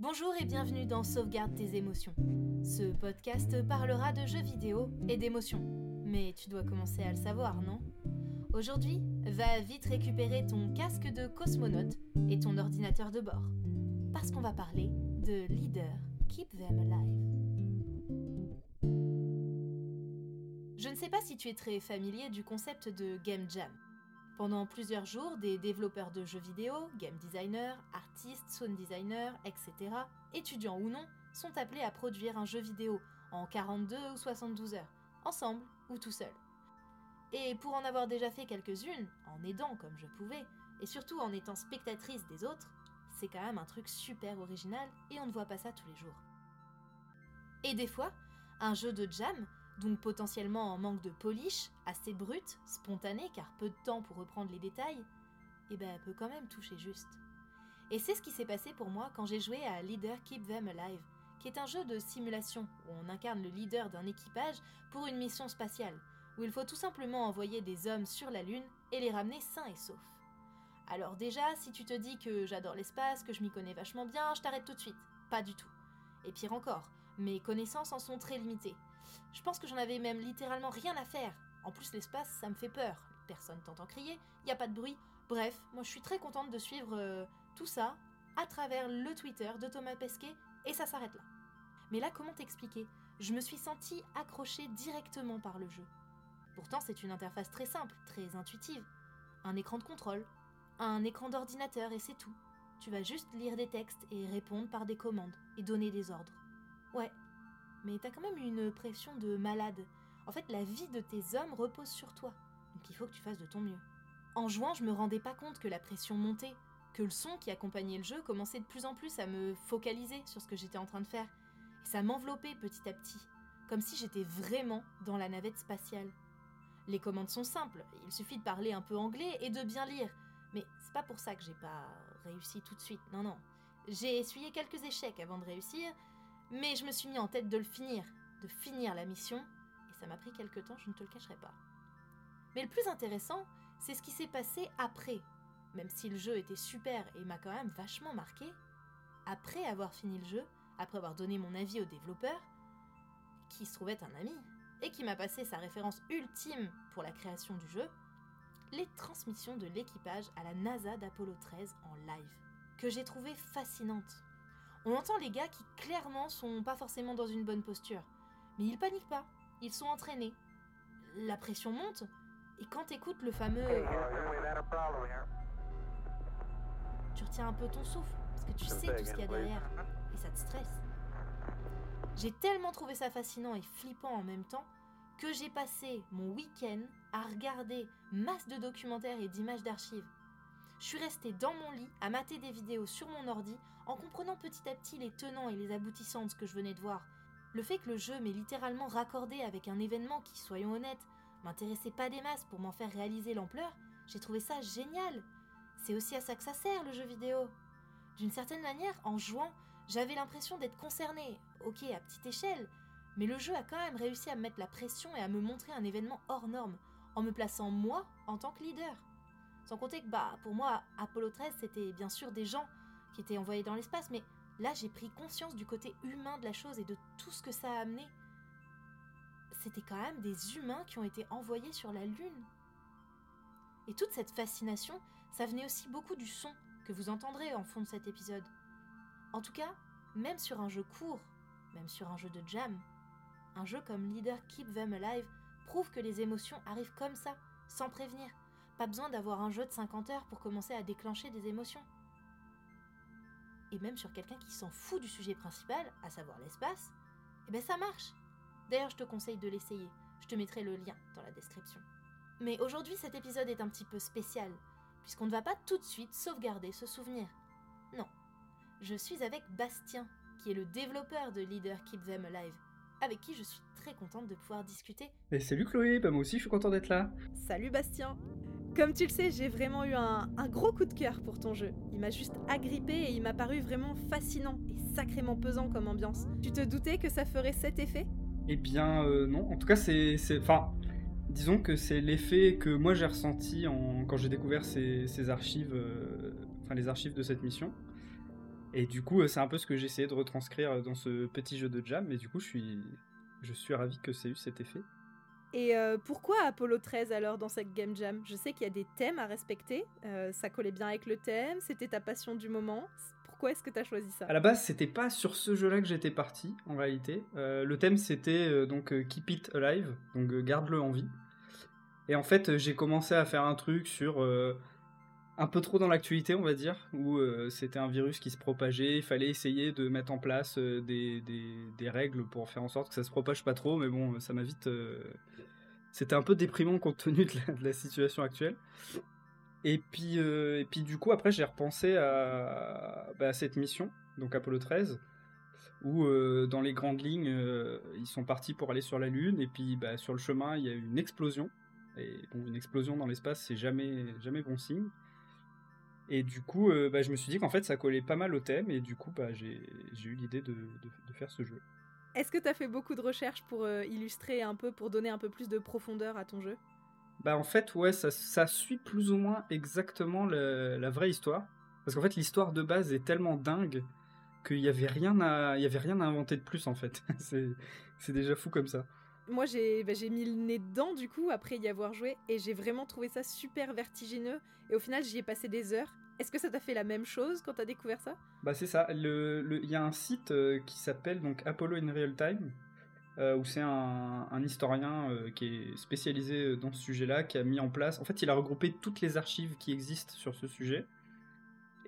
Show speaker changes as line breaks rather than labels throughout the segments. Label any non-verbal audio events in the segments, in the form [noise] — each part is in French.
Bonjour et bienvenue dans Sauvegarde tes émotions. Ce podcast parlera de jeux vidéo et d'émotions. Mais tu dois commencer à le savoir, non? Aujourd'hui, va vite récupérer ton casque de cosmonaute et ton ordinateur de bord. Parce qu'on va parler de Leader Keep Them Alive. Je ne sais pas si tu es très familier du concept de Game Jam. Pendant plusieurs jours, des développeurs de jeux vidéo, game designers, artistes, sound designers, etc., étudiants ou non, sont appelés à produire un jeu vidéo en 42 ou 72 heures, ensemble ou tout seul. Et pour en avoir déjà fait quelques-unes, en aidant comme je pouvais, et surtout en étant spectatrice des autres, c'est quand même un truc super original et on ne voit pas ça tous les jours. Et des fois, un jeu de jam donc potentiellement en manque de polish, assez brut, spontané car peu de temps pour reprendre les détails, eh ben peut quand même toucher juste. Et c'est ce qui s'est passé pour moi quand j'ai joué à Leader Keep Them Alive, qui est un jeu de simulation où on incarne le leader d'un équipage pour une mission spatiale, où il faut tout simplement envoyer des hommes sur la Lune et les ramener sains et saufs. Alors déjà, si tu te dis que j'adore l'espace, que je m'y connais vachement bien, je t'arrête tout de suite. Pas du tout. Et pire encore, mes connaissances en sont très limitées. Je pense que j'en avais même littéralement rien à faire. En plus, l'espace, ça me fait peur. Personne t'entend crier, il a pas de bruit. Bref, moi je suis très contente de suivre euh, tout ça à travers le Twitter de Thomas Pesquet et ça s'arrête là. Mais là, comment t'expliquer? Je me suis sentie accrochée directement par le jeu. Pourtant, c'est une interface très simple, très intuitive. Un écran de contrôle, un écran d'ordinateur et c'est tout. Tu vas juste lire des textes et répondre par des commandes et donner des ordres. Ouais, mais t'as quand même une pression de malade. En fait, la vie de tes hommes repose sur toi, donc il faut que tu fasses de ton mieux. En jouant, je me rendais pas compte que la pression montait, que le son qui accompagnait le jeu commençait de plus en plus à me focaliser sur ce que j'étais en train de faire. Ça m'enveloppait petit à petit, comme si j'étais vraiment dans la navette spatiale. Les commandes sont simples, il suffit de parler un peu anglais et de bien lire. Mais c'est pas pour ça que j'ai pas réussi tout de suite, non, non. J'ai essuyé quelques échecs avant de réussir, mais je me suis mis en tête de le finir, de finir la mission, et ça m'a pris quelque temps, je ne te le cacherai pas. Mais le plus intéressant, c'est ce qui s'est passé après. Même si le jeu était super et m'a quand même vachement marqué, après avoir fini le jeu, après avoir donné mon avis au développeur, qui se trouvait un ami, et qui m'a passé sa référence ultime pour la création du jeu, les transmissions de l'équipage à la NASA d'Apollo 13 en live, que j'ai trouvé fascinante. On entend les gars qui clairement sont pas forcément dans une bonne posture. Mais ils paniquent pas, ils sont entraînés. La pression monte, et quand t'écoutes le fameux... Tu retiens un peu ton souffle, parce que tu sais tout ce qu'il y a derrière, et ça te stresse. J'ai tellement trouvé ça fascinant et flippant en même temps que j'ai passé mon week-end à regarder masse de documentaires et d'images d'archives je suis restée dans mon lit à mater des vidéos sur mon ordi en comprenant petit à petit les tenants et les aboutissants de ce que je venais de voir. Le fait que le jeu m'ait littéralement raccordé avec un événement qui, soyons honnêtes, m'intéressait pas des masses pour m'en faire réaliser l'ampleur, j'ai trouvé ça génial. C'est aussi à ça que ça sert le jeu vidéo. D'une certaine manière, en jouant, j'avais l'impression d'être concernée, ok à petite échelle, mais le jeu a quand même réussi à me mettre la pression et à me montrer un événement hors norme, en me plaçant moi en tant que leader. Sans compter que bah, pour moi, Apollo 13, c'était bien sûr des gens qui étaient envoyés dans l'espace, mais là j'ai pris conscience du côté humain de la chose et de tout ce que ça a amené. C'était quand même des humains qui ont été envoyés sur la Lune. Et toute cette fascination, ça venait aussi beaucoup du son que vous entendrez en fond de cet épisode. En tout cas, même sur un jeu court, même sur un jeu de jam, un jeu comme Leader Keep Them Alive prouve que les émotions arrivent comme ça, sans prévenir, pas besoin d'avoir un jeu de 50 heures pour commencer à déclencher des émotions. Et même sur quelqu'un qui s'en fout du sujet principal, à savoir l'espace, eh ben ça marche. D'ailleurs, je te conseille de l'essayer. Je te mettrai le lien dans la description. Mais aujourd'hui, cet épisode est un petit peu spécial, puisqu'on ne va pas tout de suite sauvegarder ce souvenir. Non. Je suis avec Bastien, qui est le développeur de Leader Keep Them Alive, avec qui je suis très contente de pouvoir discuter.
Et salut Chloé, bah moi aussi je suis content d'être là.
Salut Bastien comme tu le sais, j'ai vraiment eu un, gros coup de cœur pour ton jeu. Il m'a juste agrippé et il m'a paru vraiment fascinant et sacrément pesant comme ambiance. Tu te doutais que ça ferait cet effet?
Eh bien euh, non, en tout cas c'est... Enfin, disons que c'est l'effet que moi j'ai ressenti en, quand j'ai découvert ces, archives, euh, enfin les archives de cette mission. Et du coup, c'est un peu ce que j'ai essayé de retranscrire dans ce petit jeu de jam. Et du coup, je suis, je suis ravi que ça ait eu cet effet.
Et pourquoi Apollo 13 alors dans cette game jam? Je sais qu'il y a des thèmes à respecter, ça collait bien avec le thème, c'était ta passion du moment. Pourquoi est-ce que tu as choisi ça?
À la base, c'était pas sur ce jeu-là que j'étais parti en réalité. le thème c'était donc Keep It Alive, donc garde-le en vie. Et en fait, j'ai commencé à faire un truc sur un peu trop dans l'actualité, on va dire, où c'était un virus qui se propageait, il fallait essayer de mettre en place des, des, règles pour faire en sorte que ça se propage pas trop, mais bon, ça m'a vite... C'était un peu déprimant compte tenu de la, situation actuelle. Et puis, et puis du coup, après, j'ai repensé à, bah, cette mission, donc Apollo 13, où dans les grandes lignes, ils sont partis pour aller sur la Lune, et puis bah, sur le chemin, il y a eu une explosion. Et une explosion dans l'espace, c'est jamais, jamais bon signe. Et du coup, euh, bah, je me suis dit qu'en fait, ça collait pas mal au thème, et du coup, j'ai eu l'idée de, faire ce jeu.
Est-ce que tu as fait beaucoup de recherches pour euh, illustrer un peu, pour donner un peu plus de profondeur à ton jeu?
Bah en fait, ouais, ça, suit plus ou moins exactement la vraie histoire. Parce qu'en fait, l'histoire de base est tellement dingue qu'il n'y avait, rien à, y avait rien à inventer de plus, en fait. [laughs] C'est déjà fou comme ça
moi bah, j'ai mis le nez dedans du coup après y avoir joué et j'ai vraiment trouvé ça super vertigineux et au final j'y ai passé des heures. Est-ce que ça t'a fait la même chose quand t'as découvert ça?
Bah c'est ça, il y a un site euh, qui s'appelle donc Apollo in Real Time euh, où c'est un, historien euh, qui est spécialisé dans ce sujet-là qui a mis en place, en fait il a regroupé toutes les archives qui existent sur ce sujet.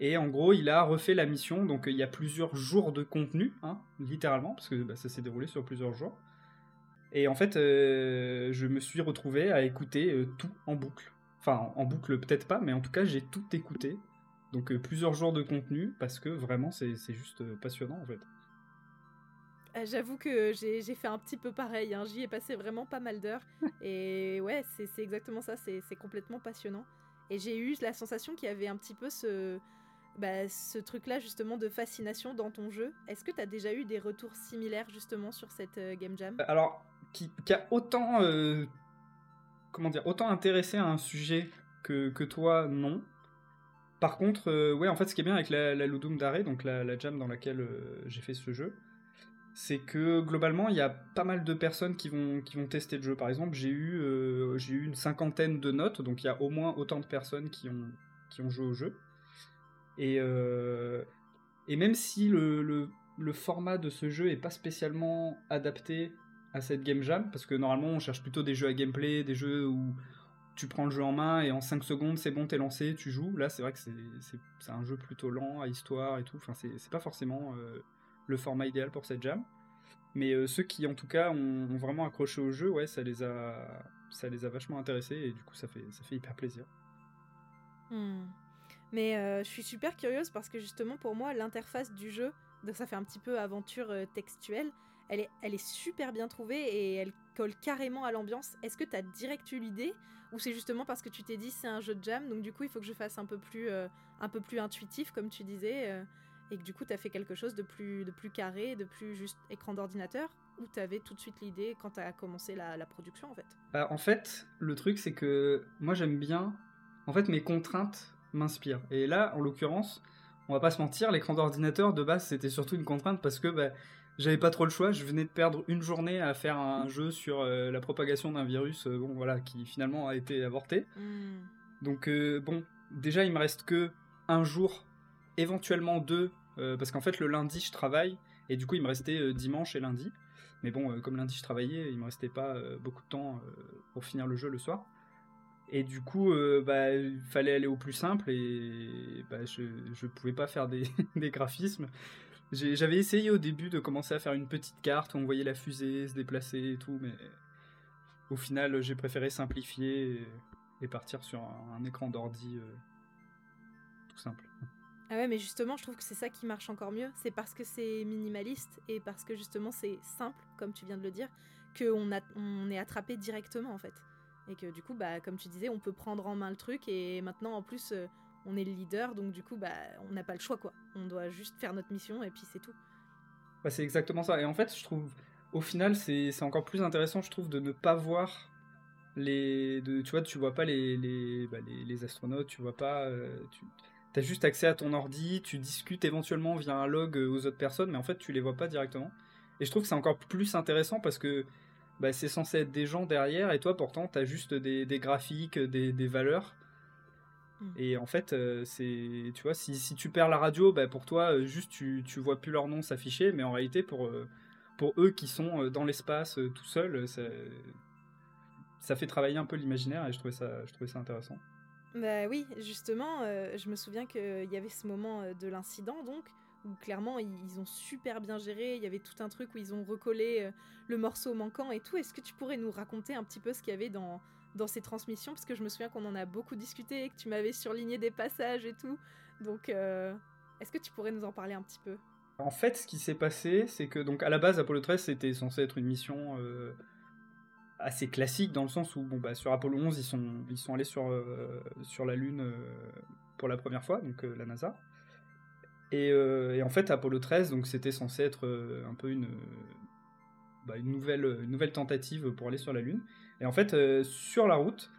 Et en gros, il a refait la mission, donc il y a plusieurs jours de contenu, hein, littéralement, parce que bah, ça s'est déroulé sur plusieurs jours. Et en fait, euh, je me suis retrouvé à écouter euh, tout en boucle. Enfin, en boucle peut-être pas, mais en tout cas, j'ai tout écouté. Donc euh, plusieurs jours de contenu, parce que vraiment, c'est juste passionnant en fait.
J'avoue que j'ai fait un petit peu pareil, hein. j'y ai passé vraiment pas mal d'heures. [laughs] et ouais, c'est exactement ça, c'est complètement passionnant. Et j'ai eu la sensation qu'il y avait un petit peu ce, bah, ce truc-là justement de fascination dans ton jeu. Est-ce que tu as déjà eu des retours similaires justement sur cette Game Jam?
Alors, qui, a autant, euh, comment dire, autant intéressé à un sujet que, que toi, non. Par contre, euh, ouais, en fait, ce qui est bien avec la, la Ludum Dare, donc la, jam dans laquelle euh, j'ai fait ce jeu, c'est que globalement, il y a pas mal de personnes qui vont, qui vont tester le jeu. Par exemple, j'ai eu, eu une cinquantaine de notes, donc il y a au moins autant de personnes qui ont, qui ont joué au jeu. Et, et même si le, le, le, format de ce jeu est pas spécialement adapté à cette game jam parce que normalement on cherche plutôt des jeux à gameplay, des jeux où tu prends le jeu en main et en 5 secondes c'est bon, t'es lancé, tu joues. Là c'est vrai que c'est un jeu plutôt lent à histoire et tout, enfin c'est pas forcément euh, le format idéal pour cette jam. Mais euh, ceux qui en tout cas ont, vraiment accroché au jeu, ouais, ça les a, ça les a vachement intéressés et du coup ça fait, ça fait hyper plaisir.
Hmm. Mais euh, je suis super curieuse parce que justement pour moi l'interface du jeu, ça fait un petit peu aventure textuelle, elle est, super bien trouvée et elle colle carrément à l'ambiance. Est-ce que tu as direct eu l'idée ou c'est justement parce que tu t'es dit c'est un jeu de jam donc du coup il faut que je fasse un peu plus, euh, intuitif comme tu disais euh, et que du coup tu as fait quelque chose de plus, carré, de plus juste écran d'ordinateur? Ou tu tout de suite l'idée quand tu as commencé la, production en fait?
Bah, En fait, le truc c'est que moi j'aime bien, en fait mes contraintes m'inspirent. Et là en l'occurrence, on va pas se mentir, l'écran d'ordinateur de base c'était surtout une contrainte parce que bah, j'avais pas trop le choix. Je venais de perdre une journée à faire un jeu sur euh, la propagation d'un virus, euh, bon voilà, qui finalement a été avorté. Hmm. Donc euh, bon, déjà il me reste que un jour, éventuellement deux, parce qu'en fait le lundi je travaille et du coup il me restait dimanche et lundi. Mais bon, comme lundi je travaillais, il me restait pas beaucoup de temps pour finir le jeu le soir. Et du coup, bah, il fallait aller au plus simple et bah, je ne pouvais pas faire des, [laughs] des graphismes. J'avais essayé au début de commencer à faire une petite carte où on voyait la fusée se déplacer et tout, mais au final, j'ai préféré simplifier et, partir sur un, écran d'ordi euh, tout simple.
Ah ouais, mais justement, je trouve que c'est ça qui marche encore mieux. C'est parce que c'est minimaliste et parce que justement c'est simple, comme tu viens de le dire, qu'on on est attrapé directement en fait. Et que du coup, bah, comme tu disais, on peut prendre en main le truc et maintenant en plus, euh, on est le leader, donc du coup, bah, on n'a pas le choix, quoi. On doit juste faire notre mission et puis c'est tout.
C'est exactement ça. Et en fait, je trouve, au final, c'est encore plus intéressant, je trouve, de ne pas voir les. De, tu vois, tu vois pas les, les, bah, les, astronautes, tu vois pas. Euh, as juste accès à ton ordi, tu discutes éventuellement via un log aux autres personnes, mais en fait tu les vois pas directement. Et je trouve que c'est encore plus intéressant parce que bah, c'est censé être des gens derrière, et toi pourtant tu as juste des, graphiques, des, valeurs. Hmm. Et en fait, c'est, tu vois, si, tu perds la radio, bah, pour toi, juste tu, tu vois plus leur nom s'afficher, mais en réalité, pour, pour eux qui sont dans l'espace tout seuls, ça fait travailler un peu l'imaginaire et je trouvais ça, je trouvais ça intéressant.
Bah oui, justement, euh, je me souviens qu'il y avait ce moment euh, de l'incident, donc, où clairement ils, ont super bien géré, il y avait tout un truc où ils ont recollé euh, le morceau manquant et tout. Est-ce que tu pourrais nous raconter un petit peu ce qu'il y avait dans, dans ces transmissions Parce que je me souviens qu'on en a beaucoup discuté, que tu m'avais surligné des passages et tout. Donc, est-ce que tu pourrais nous en parler un petit peu?
En fait, ce qui s'est passé, c'est que, donc, à la base, Apollo 13, c'était censé être une mission assez classique dans le sens où bon bah sur Apollo 11 ils sont ils sont allés sur euh, sur la lune euh, pour la première fois donc euh, la NASA. Et, et, en fait Apollo 13 donc c'était censé être un peu une bah, une nouvelle une nouvelle tentative pour aller sur la lune et en fait sur la route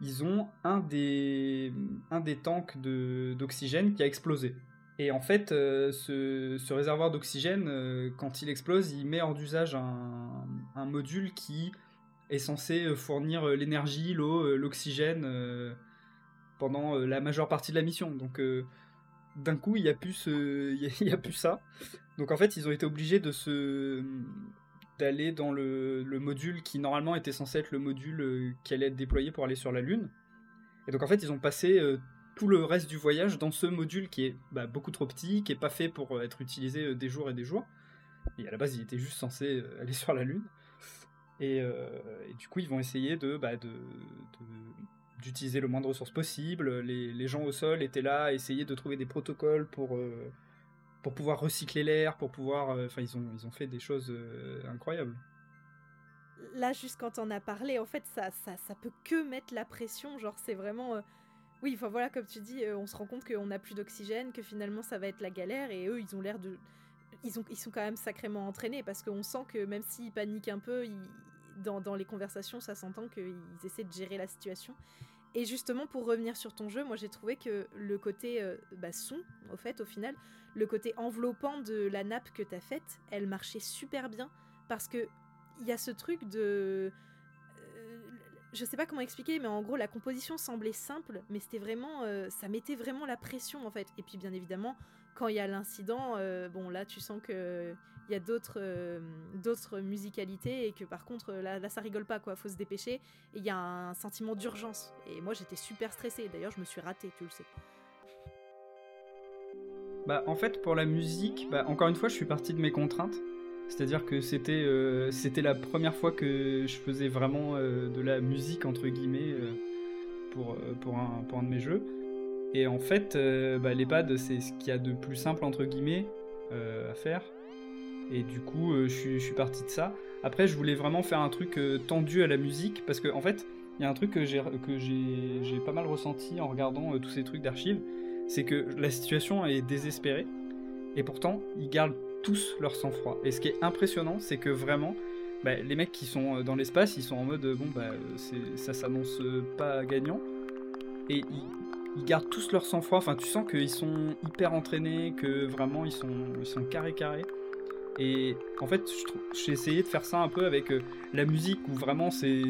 ils ont un des un des tanks d'oxygène qui a explosé et en fait, ce, ce, réservoir d'oxygène, quand il explose, il met hors d'usage un, un, module qui est censé euh, fournir euh, l'énergie, l'eau, euh, l'oxygène pendant la majeure partie de la mission. Donc d'un coup, il n'y a, [laughs] a plus ça. Donc en fait, ils ont été obligés de se d'aller dans le, module qui normalement était censé être le module qui allait être déployé pour aller sur la Lune. Et donc en fait, ils ont passé tout le reste du voyage dans ce module qui est bah, beaucoup trop petit, qui est pas fait pour être utilisé des jours et des jours. Et à la base, il était juste censé aller [laughs] sur la Lune. Euh, et, du coup, ils vont essayer de, bah, d'utiliser le moins de ressources possible. Les, gens au sol étaient là à essayer de trouver des protocoles pour, euh, pour pouvoir recycler l'air, pour pouvoir. Euh, enfin, ils, ont, ils ont fait des choses incroyables.
Là, juste quand on a parlé, en fait, ça, ça, ça peut que mettre la pression. Genre, c'est vraiment. Oui, enfin voilà, comme tu dis, on se rend compte qu'on n'a plus d'oxygène, que finalement ça va être la galère, et eux, ils ont l'air de. Ils, ont, ils sont quand même sacrément entraînés parce qu'on sent que même s'ils paniquent un peu, ils, dans, les conversations, ça s'entend qu'ils essaient de gérer la situation. Et justement, pour revenir sur ton jeu, moi j'ai trouvé que le côté euh, bah, son, au fait, au final, le côté enveloppant de la nappe que t'as faite, elle marchait super bien parce que il y a ce truc de. Euh, je sais pas comment expliquer, mais en gros, la composition semblait simple, mais c'était vraiment. Euh, ça mettait vraiment la pression en fait. Et puis, bien évidemment, quand il y a l'incident, bon là, tu sens que il y a d'autres euh, d'autres musicalités et que par contre là, là ça rigole pas quoi, faut se dépêcher et il y a un sentiment d'urgence et moi j'étais super stressée d'ailleurs je me suis ratée, tu le sais.
Bah en fait pour la musique, bah, encore une fois je suis parti de mes contraintes. C'est-à-dire que c'était euh, c'était la première fois que je faisais vraiment euh, de la musique entre guillemets pour, pour un de mes jeux. Et en fait, bah, les pads, c'est ce qu'il y a de plus simple entre guillemets à faire. Et du coup, euh, je, suis, parti de ça. Après, je voulais vraiment faire un truc euh, tendu à la musique parce qu'en en fait, il y a un truc que j'ai pas mal ressenti en regardant euh, tous ces trucs d'archives, c'est que la situation est désespérée et pourtant ils gardent tous leur sang-froid. Et ce qui est impressionnant, c'est que vraiment, bah, les mecs qui sont dans l'espace, ils sont en mode bon bah ça s'annonce pas gagnant et ils, gardent tous leur sang-froid. Enfin, tu sens qu'ils sont hyper entraînés, que vraiment ils sont ils sont carré carré. Et en fait, j'ai essayé de faire ça un peu avec euh, la musique où vraiment c'est,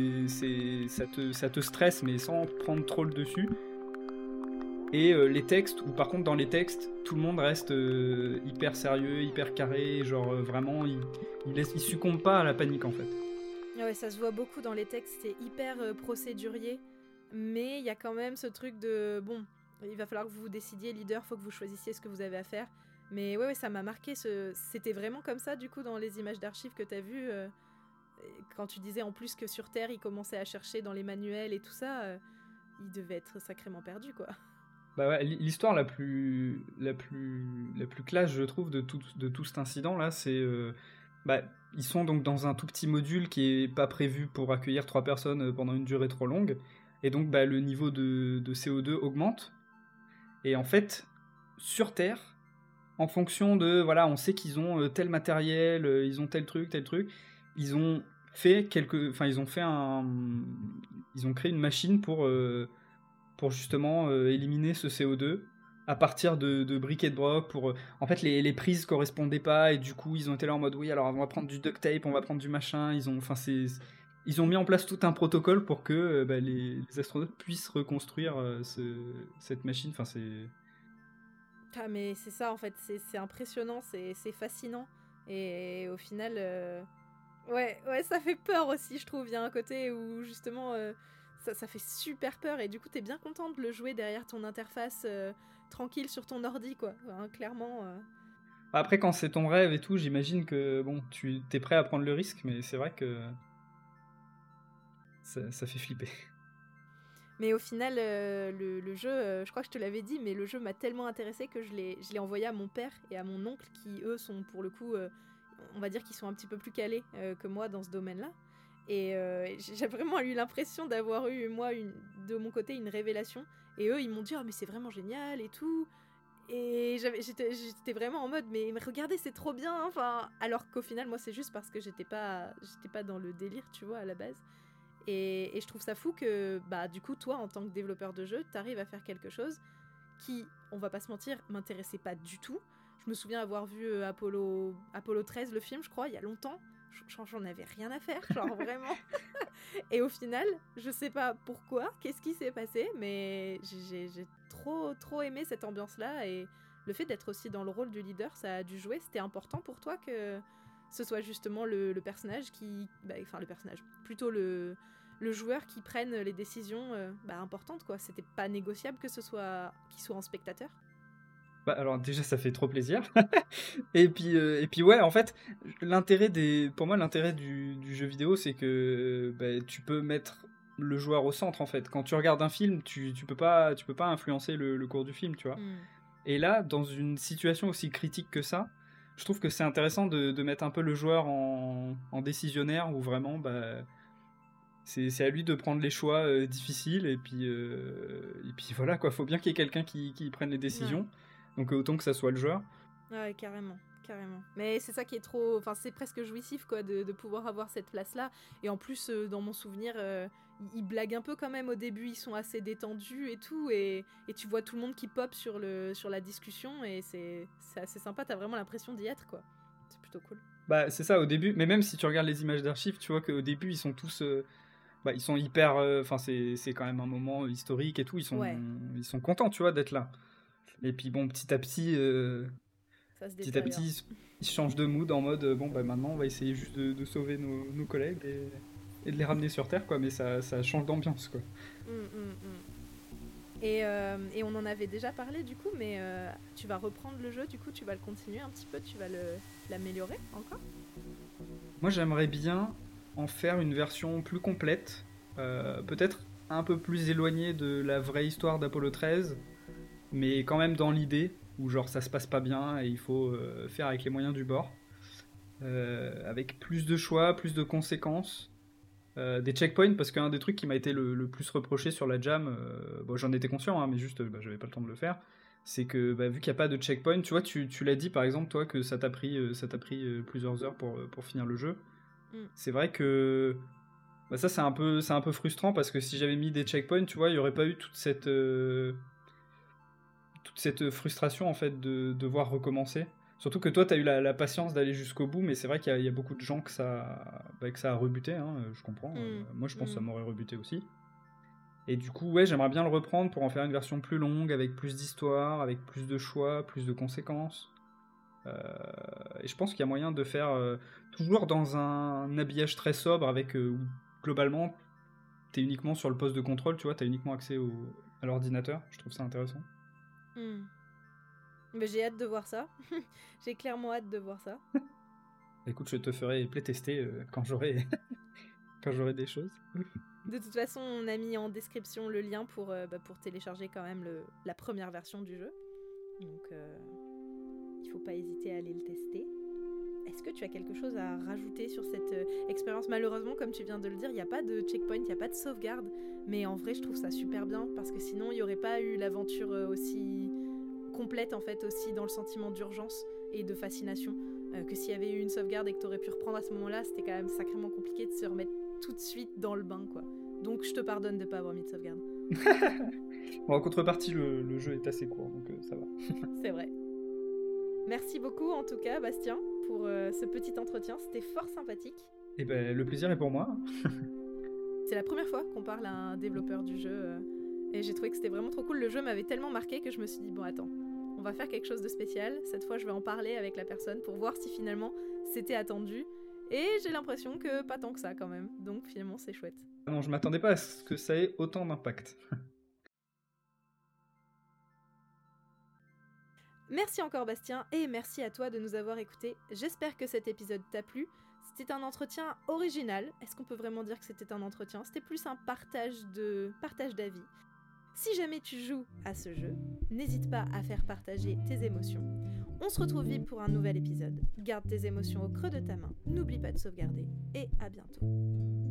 ça, te, ça te stresse mais sans prendre trop le dessus. Et euh, les textes où par contre dans les textes tout le monde reste euh, hyper sérieux, hyper carré, genre vraiment il, il, succombe pas à la panique en fait.
Ouais, ça se voit beaucoup dans les textes, c'est hyper procédurier, mais il y a quand même ce truc de bon, il va falloir que vous vous décidiez, leader, faut que vous choisissiez ce que vous avez à faire. Mais ouais, ça m'a marqué. C'était vraiment comme ça, du coup, dans les images d'archives que tu as vues. Euh, quand tu disais en plus que sur Terre, il commençait à chercher dans les manuels et tout ça, euh, il devait être sacrément perdu, quoi.
Bah ouais, l'histoire la plus, la, plus, la plus classe, je trouve, de tout, de tout cet incident-là, c'est. Euh, bah, ils sont donc dans un tout petit module qui est pas prévu pour accueillir trois personnes pendant une durée trop longue. Et donc, bah, le niveau de CO2 augmente. Et en fait, sur Terre, en fonction de voilà, on sait qu'ils ont euh, tel matériel, euh, ils ont tel truc, tel truc. Ils ont fait quelques, enfin ils ont fait un, ils ont créé une machine pour euh, pour justement éliminer ce CO2 à partir de, de briques de broc pour en fait les, les, prises correspondaient pas et du coup ils ont été là en mode oui alors on va prendre du duct tape on va prendre du machin ils ont enfin c'est ils ont mis en place tout un protocole pour que bah, les, astronautes puissent reconstruire ce, cette machine enfin c'est
ah mais c'est ça en fait c'est impressionnant c'est fascinant et au final Ouais, ouais, ça fait peur aussi, je trouve. Il y a un côté où justement euh, ça, ça, fait super peur et du coup t'es bien content de le jouer derrière ton interface euh, tranquille sur ton ordi, quoi. Hein, clairement. Euh.
Après, quand c'est ton rêve et tout, j'imagine que bon, tu es prêt à prendre le risque, mais c'est vrai que ça, fait flipper.
Mais au final, le, le, jeu, je crois que je te l'avais dit, mais le jeu m'a tellement intéressé que je l'ai envoyé à mon père et à mon oncle qui, eux, sont pour le coup on va dire qu'ils sont un petit peu plus calés euh, que moi dans ce domaine-là. Et euh, j'ai vraiment eu l'impression d'avoir eu, moi, de mon côté, une révélation. Et eux, ils m'ont dit, oh, mais c'est vraiment génial et tout. Et j'étais vraiment en mode, mais, regardez, c'est trop bien. Enfin, alors qu'au final, moi, c'est juste parce que j'étais pas, pas dans le délire, tu vois, à la base. Et, et, je trouve ça fou que, bah, du coup, toi, en tant que développeur de jeu, t'arrives à faire quelque chose qui, on va pas se mentir, m'intéressait pas du tout. Je me souviens avoir vu euh, Apollo, Apollo 13, le film, je crois, il y a longtemps. J'en avais rien à faire, genre [laughs] vraiment. [laughs] et au final, je sais pas pourquoi, qu'est-ce qui s'est passé, mais j'ai trop, trop aimé cette ambiance-là. Et le fait d'être aussi dans le rôle du leader, ça a dû jouer. C'était important pour toi que ce soit justement le, personnage qui. Bah, enfin, le personnage. Plutôt le, le joueur qui prenne les décisions euh, bah, importantes, quoi. C'était pas négociable que ce soit. qu'il soit en spectateur.
Bah, alors déjà ça fait trop plaisir. [laughs] et puis euh, et puis ouais en fait l'intérêt des pour moi l'intérêt du, jeu vidéo c'est que bah, tu peux mettre le joueur au centre en fait. Quand tu regardes un film tu, tu peux pas tu peux pas influencer le, cours du film tu vois. Hmm. Et là dans une situation aussi critique que ça je trouve que c'est intéressant de, mettre un peu le joueur en, décisionnaire où vraiment bah c'est à lui de prendre les choix euh, difficiles et puis euh, et puis voilà quoi faut bien qu'il y ait quelqu'un qui, qui, prenne les décisions donc autant que ça soit le joueur.
Ouais, carrément. Carrément. Mais c'est ça qui est trop. Enfin, c'est presque jouissif, quoi, de, pouvoir avoir cette place-là. Et en plus, euh, dans mon souvenir, euh, ils, blaguent un peu quand même au début, ils sont assez détendus et tout. Et, et tu vois tout le monde qui pop sur, le, sur la discussion. Et c'est assez sympa, t'as vraiment l'impression d'y être, quoi. C'est plutôt cool.
Bah, c'est ça, au début. Mais même si tu regardes les images d'archives, tu vois qu'au début, ils sont tous. Euh, bah, ils sont hyper. Enfin, c'est quand même un moment historique et tout. Ils sont, ils sont contents, tu vois, d'être là. Et puis bon, petit à petit, euh, petit à petit, ils changent de mood en mode bon bah maintenant on va essayer juste de, sauver nos, collègues et, de les ramener sur terre quoi. Mais ça, ça change d'ambiance quoi. Hum, hum,
hum. Et, euh, et, on en avait déjà parlé du coup, mais euh, tu vas reprendre le jeu, du coup tu vas le continuer un petit peu, tu vas l'améliorer encore?
Moi j'aimerais bien en faire une version plus complète, peut-être un peu plus éloignée de la vraie histoire d'Apollo 13, mais quand même dans l'idée où genre ça se passe pas bien et il faut euh, faire avec les moyens du bord, euh, avec plus de choix, plus de conséquences, euh, des checkpoints parce qu'un des trucs qui m'a été le, plus reproché sur la jam, bon, j'en étais conscient hein, mais juste bah, j'avais pas le temps de le faire, c'est que bah, vu qu'il n'y a pas de checkpoint, tu vois, tu, l'as dit par exemple toi que ça t'a pris, ça t'a pris plusieurs heures pour finir le jeu. Mm. C'est vrai que bah, ça c'est un peu c'est un peu frustrant parce que si j'avais mis des checkpoints, tu vois, il y aurait pas eu toute cette toute cette frustration en fait de devoir recommencer. Surtout que toi, tu as eu la, patience d'aller jusqu'au bout, mais c'est vrai qu'il y, a beaucoup de gens que ça, bah, que ça a rebuté, hein, je comprends. Mm. Euh, moi, je pense que ça mm. m'aurait rebuté aussi. Et du coup, ouais, j'aimerais bien le reprendre pour en faire une version plus longue, avec plus d'histoire, avec plus de choix, plus de conséquences. Euh, et je pense qu'il y a moyen de faire euh, toujours dans un habillage très sobre, avec globalement, tu es uniquement sur le poste de contrôle, tu vois, tu as uniquement accès au, à l'ordinateur. Je trouve ça intéressant.
Hmm. Mais j'ai hâte de voir ça. [laughs] j'ai clairement hâte de voir ça. [laughs]
Écoute, je te ferai playtester euh, quand j'aurai [laughs] quand j'aurai des choses.
de toute façon, on a mis en description le lien pour, euh, bah, pour télécharger quand même le, la première version du jeu. Donc, euh, il faut pas hésiter à aller le tester. Est-ce que tu as quelque chose à rajouter sur cette expérience? Malheureusement, comme tu viens de le dire, il n'y a pas de checkpoint, il n'y a pas de sauvegarde. Mais en vrai, je trouve ça super bien parce que sinon, il n'y aurait pas eu l'aventure aussi complète en fait aussi dans le sentiment d'urgence et de fascination. Euh, que s'il y avait eu une sauvegarde et que tu aurais pu reprendre à ce moment-là, c'était quand même sacrément compliqué de se remettre tout de suite dans le bain quoi. Donc je te pardonne de pas avoir mis de sauvegarde. [laughs]
Bon, en contrepartie, le, le jeu est assez court, donc euh, ça va.
C'est vrai. Merci beaucoup en tout cas, Bastien, pour euh, ce petit entretien. C'était fort sympathique.
Et ben, le plaisir est pour moi. [laughs]
C'est la première fois qu'on parle à un développeur du jeu. euh, et j'ai trouvé que c'était vraiment trop cool. Le jeu m'avait tellement marqué que je me suis dit, bon, attends, on va faire quelque chose de spécial. Cette fois, je vais en parler avec la personne pour voir si finalement c'était attendu. Et j'ai l'impression que pas tant que ça quand même. Donc finalement, c'est chouette.
Non, je m'attendais pas à ce que ça ait autant d'impact. [laughs]
Merci encore Bastien et merci à toi de nous avoir écoutés. J'espère que cet épisode t'a plu. C'était un entretien original. Est-ce qu'on peut vraiment dire que c'était un entretien? C'était plus un partage de partage d'avis. Si jamais tu joues à ce jeu, n'hésite pas à faire partager tes émotions. On se retrouve vite pour un nouvel épisode. Garde tes émotions au creux de ta main. N'oublie pas de sauvegarder et à bientôt.